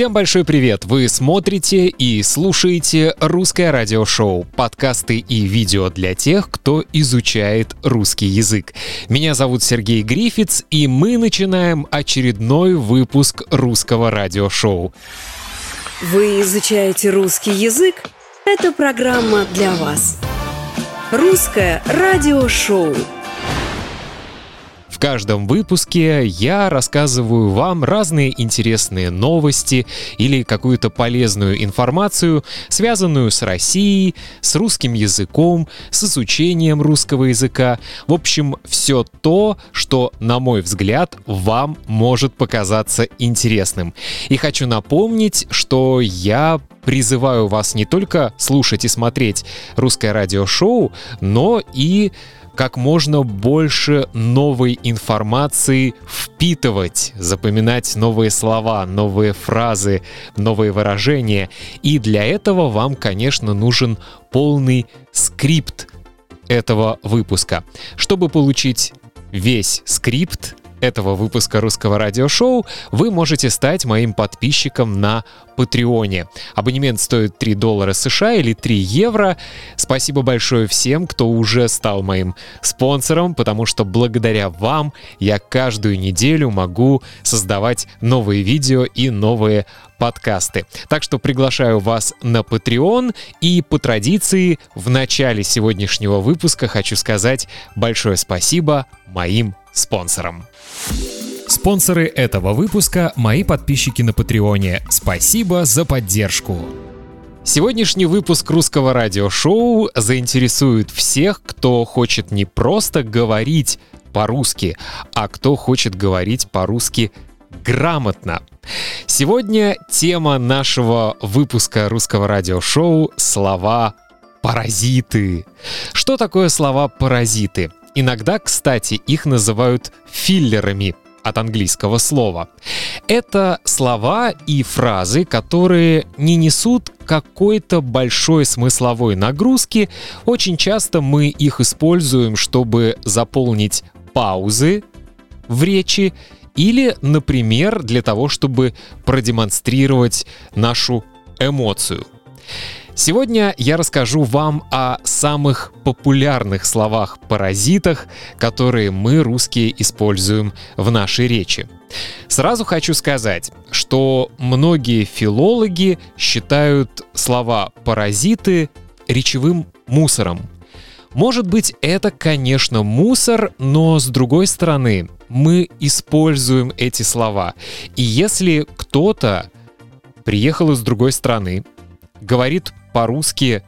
Всем большой привет! Вы смотрите и слушаете русское радиошоу, подкасты и видео для тех, кто изучает русский язык. Меня зовут Сергей Грифиц, и мы начинаем очередной выпуск русского радиошоу. Вы изучаете русский язык? Это программа для вас. Русское радиошоу каждом выпуске я рассказываю вам разные интересные новости или какую-то полезную информацию, связанную с Россией, с русским языком, с изучением русского языка. В общем, все то, что, на мой взгляд, вам может показаться интересным. И хочу напомнить, что я призываю вас не только слушать и смотреть русское радиошоу, но и как можно больше новой информации впитывать, запоминать новые слова, новые фразы, новые выражения. И для этого вам, конечно, нужен полный скрипт этого выпуска. Чтобы получить весь скрипт, этого выпуска русского радиошоу вы можете стать моим подписчиком на Патреоне. Абонемент стоит 3 доллара США или 3 евро. Спасибо большое всем, кто уже стал моим спонсором, потому что благодаря вам я каждую неделю могу создавать новые видео и новые подкасты. Так что приглашаю вас на Patreon и по традиции в начале сегодняшнего выпуска хочу сказать большое спасибо моим спонсорам. Спонсоры этого выпуска — мои подписчики на Патреоне. Спасибо за поддержку. Сегодняшний выпуск русского радиошоу заинтересует всех, кто хочет не просто говорить по-русски, а кто хочет говорить по-русски грамотно. Сегодня тема нашего выпуска русского радиошоу — слова паразиты. Что такое слова паразиты? Иногда, кстати, их называют филлерами от английского слова. Это слова и фразы, которые не несут какой-то большой смысловой нагрузки. Очень часто мы их используем, чтобы заполнить паузы в речи или, например, для того, чтобы продемонстрировать нашу эмоцию. Сегодня я расскажу вам о самых популярных словах-паразитах, которые мы, русские, используем в нашей речи. Сразу хочу сказать, что многие филологи считают слова «паразиты» речевым мусором. Может быть, это, конечно, мусор, но с другой стороны, мы используем эти слова. И если кто-то приехал из другой страны, говорит по-русски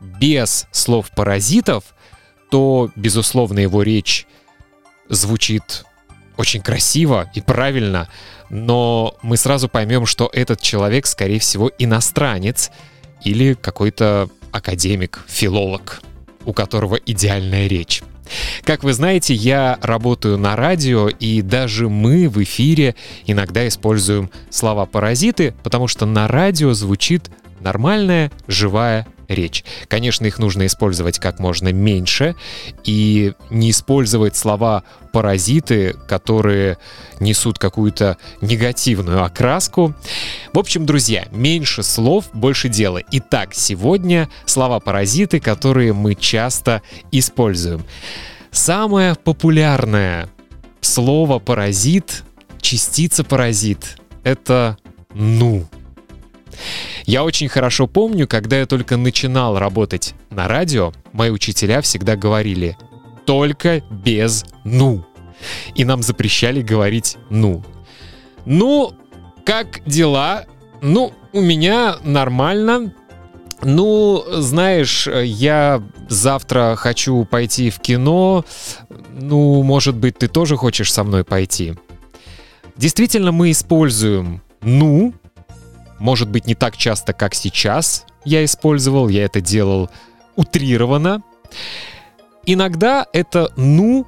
без слов паразитов, то, безусловно, его речь звучит очень красиво и правильно, но мы сразу поймем, что этот человек, скорее всего, иностранец или какой-то академик, филолог, у которого идеальная речь. Как вы знаете, я работаю на радио, и даже мы в эфире иногда используем слова «паразиты», потому что на радио звучит нормальная, живая речь. Конечно, их нужно использовать как можно меньше и не использовать слова паразиты, которые несут какую-то негативную окраску. В общем, друзья, меньше слов, больше дела. Итак, сегодня слова паразиты, которые мы часто используем. Самое популярное слово паразит, частица паразит — это «ну». Я очень хорошо помню, когда я только начинал работать на радио, мои учителя всегда говорили «только без «ну». И нам запрещали говорить «ну». Ну, как дела? Ну, у меня нормально. Ну, знаешь, я завтра хочу пойти в кино. Ну, может быть, ты тоже хочешь со мной пойти? Действительно, мы используем «ну» Может быть, не так часто, как сейчас я использовал, я это делал утрированно. Иногда это «ну»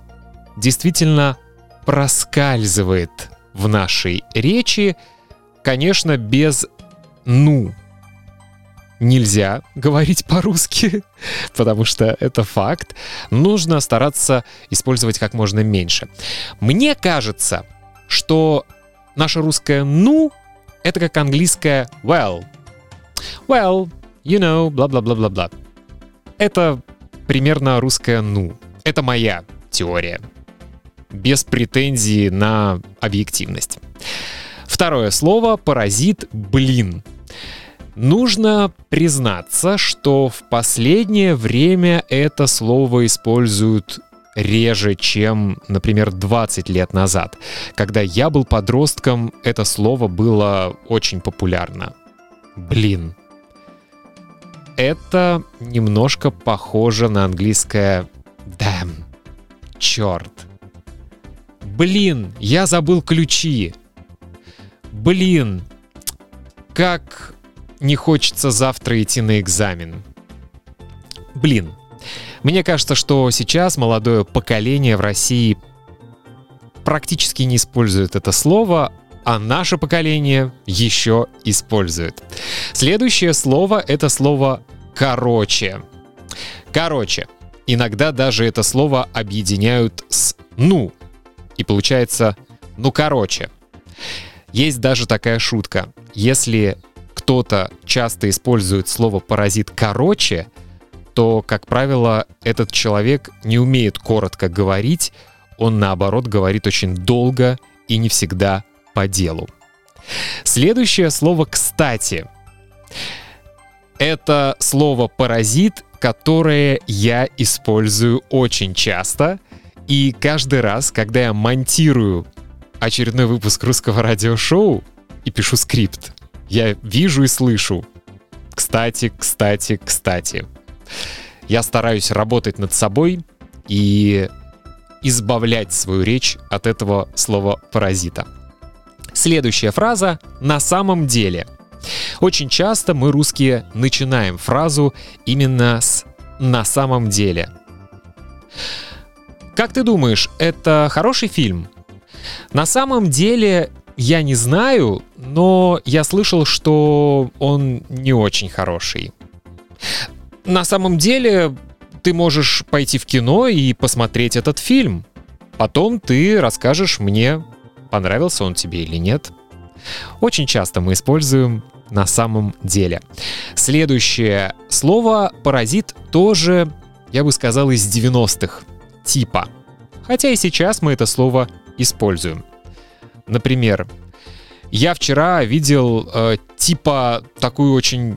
действительно проскальзывает в нашей речи, конечно, без «ну». Нельзя говорить по-русски, потому что это факт. Нужно стараться использовать как можно меньше. Мне кажется, что наше русское «ну» это как английское well. Well, you know, бла-бла-бла-бла-бла. Это примерно русское «ну». Это моя теория. Без претензии на объективность. Второе слово «паразит» — «блин». Нужно признаться, что в последнее время это слово используют реже, чем, например, 20 лет назад. Когда я был подростком, это слово было очень популярно. Блин. Это немножко похоже на английское damn. Черт. Блин, я забыл ключи. Блин, как не хочется завтра идти на экзамен. Блин, мне кажется, что сейчас молодое поколение в России практически не использует это слово, а наше поколение еще использует. Следующее слово — это слово «короче». Короче. Иногда даже это слово объединяют с «ну». И получается «ну короче». Есть даже такая шутка. Если кто-то часто использует слово «паразит» короче, то, как правило, этот человек не умеет коротко говорить, он, наоборот, говорит очень долго и не всегда по делу. Следующее слово «кстати». Это слово «паразит», которое я использую очень часто. И каждый раз, когда я монтирую очередной выпуск русского радиошоу и пишу скрипт, я вижу и слышу. Кстати, кстати, кстати. Я стараюсь работать над собой и избавлять свою речь от этого слова паразита. Следующая фраза «на самом деле». Очень часто мы, русские, начинаем фразу именно с «на самом деле». Как ты думаешь, это хороший фильм? На самом деле я не знаю, но я слышал, что он не очень хороший. На самом деле, ты можешь пойти в кино и посмотреть этот фильм. Потом ты расскажешь мне, понравился он тебе или нет. Очень часто мы используем на самом деле. Следующее слово «паразит» тоже, я бы сказал, из 90-х. Типа. Хотя и сейчас мы это слово используем. Например, я вчера видел э, типа такую очень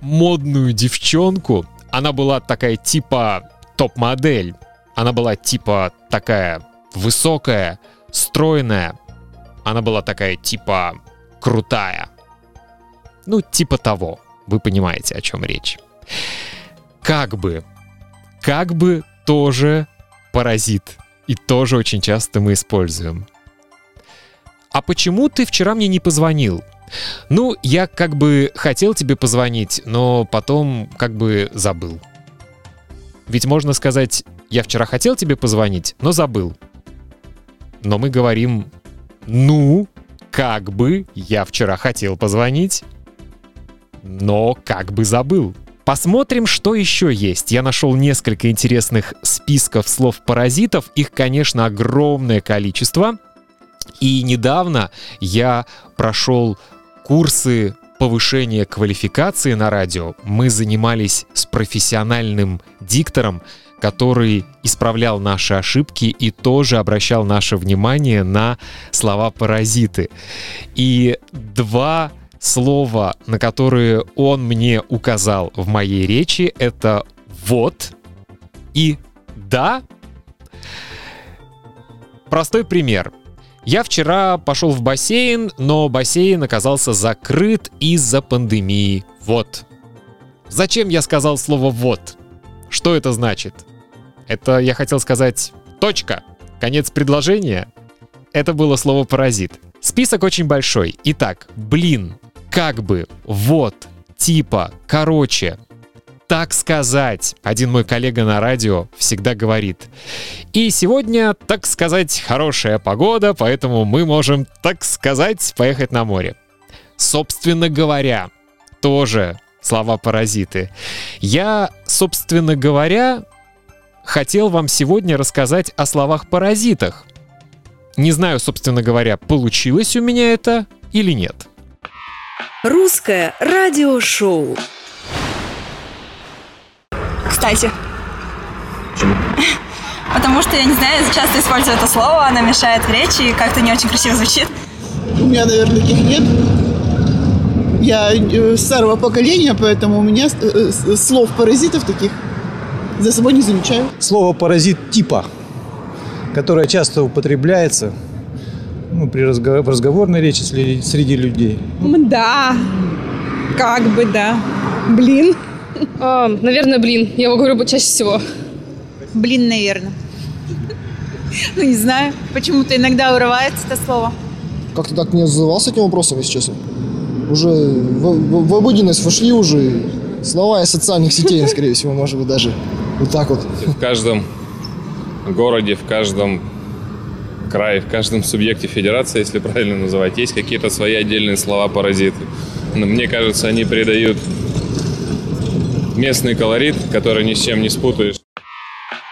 модную девчонку. Она была такая типа топ-модель. Она была типа такая высокая, стройная. Она была такая типа крутая. Ну, типа того. Вы понимаете, о чем речь. Как бы. Как бы тоже паразит. И тоже очень часто мы используем. А почему ты вчера мне не позвонил? Ну, я как бы хотел тебе позвонить, но потом как бы забыл. Ведь можно сказать, я вчера хотел тебе позвонить, но забыл. Но мы говорим, ну, как бы я вчера хотел позвонить, но как бы забыл. Посмотрим, что еще есть. Я нашел несколько интересных списков слов-паразитов. Их, конечно, огромное количество. И недавно я прошел курсы повышения квалификации на радио. Мы занимались с профессиональным диктором, который исправлял наши ошибки и тоже обращал наше внимание на слова-паразиты. И два слова, на которые он мне указал в моей речи, это «вот» и «да». Простой пример. Я вчера пошел в бассейн, но бассейн оказался закрыт из-за пандемии. Вот. Зачем я сказал слово «вот»? Что это значит? Это я хотел сказать «точка», конец предложения. Это было слово «паразит». Список очень большой. Итак, блин, как бы, вот, типа, короче, так сказать. Один мой коллега на радио всегда говорит. И сегодня, так сказать, хорошая погода, поэтому мы можем, так сказать, поехать на море. Собственно говоря, тоже слова-паразиты. Я, собственно говоря, хотел вам сегодня рассказать о словах-паразитах. Не знаю, собственно говоря, получилось у меня это или нет. Русское радиошоу. Кстати. Потому что, я не знаю, часто использую это слово, оно мешает в речи и как-то не очень красиво звучит. У меня, наверное, таких нет. Я э, старого поколения, поэтому у меня э, слов паразитов таких за собой не замечаю. Слово паразит типа, которое часто употребляется ну, при разговор, в разговорной речи среди, среди людей. Да, как бы да. Блин. А, наверное, блин. Я его говорю чаще всего. Блин, наверное. Ну, не знаю. Почему-то иногда урывается это слово. Как-то так не задавался этим вопросом, если честно. Уже в, в, в обыденность вошли уже слова из социальных сетей, скорее всего, может быть, даже вот так вот. В каждом городе, в каждом крае, в каждом субъекте федерации, если правильно называть, есть какие-то свои отдельные слова-паразиты. Но мне кажется, они придают местный колорит, который ни с чем не спутаешь.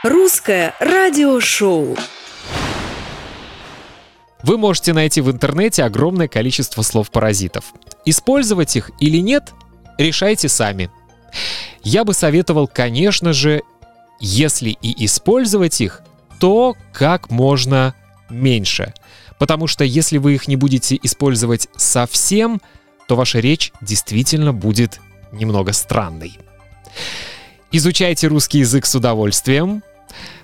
Русское радиошоу. Вы можете найти в интернете огромное количество слов-паразитов. Использовать их или нет, решайте сами. Я бы советовал, конечно же, если и использовать их, то как можно меньше. Потому что если вы их не будете использовать совсем, то ваша речь действительно будет немного странной. Изучайте русский язык с удовольствием,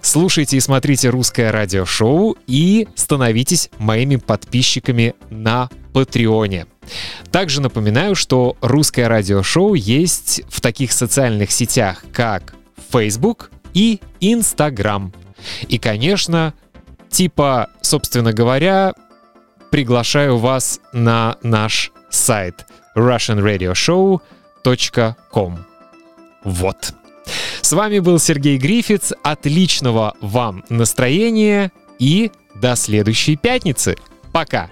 слушайте и смотрите русское радиошоу и становитесь моими подписчиками на Патреоне. Также напоминаю, что русское радиошоу есть в таких социальных сетях, как Facebook и Instagram. И, конечно, типа, собственно говоря, приглашаю вас на наш сайт russianradioshow.com. Вот. С вами был Сергей Грифиц. Отличного вам настроения и до следующей пятницы. Пока!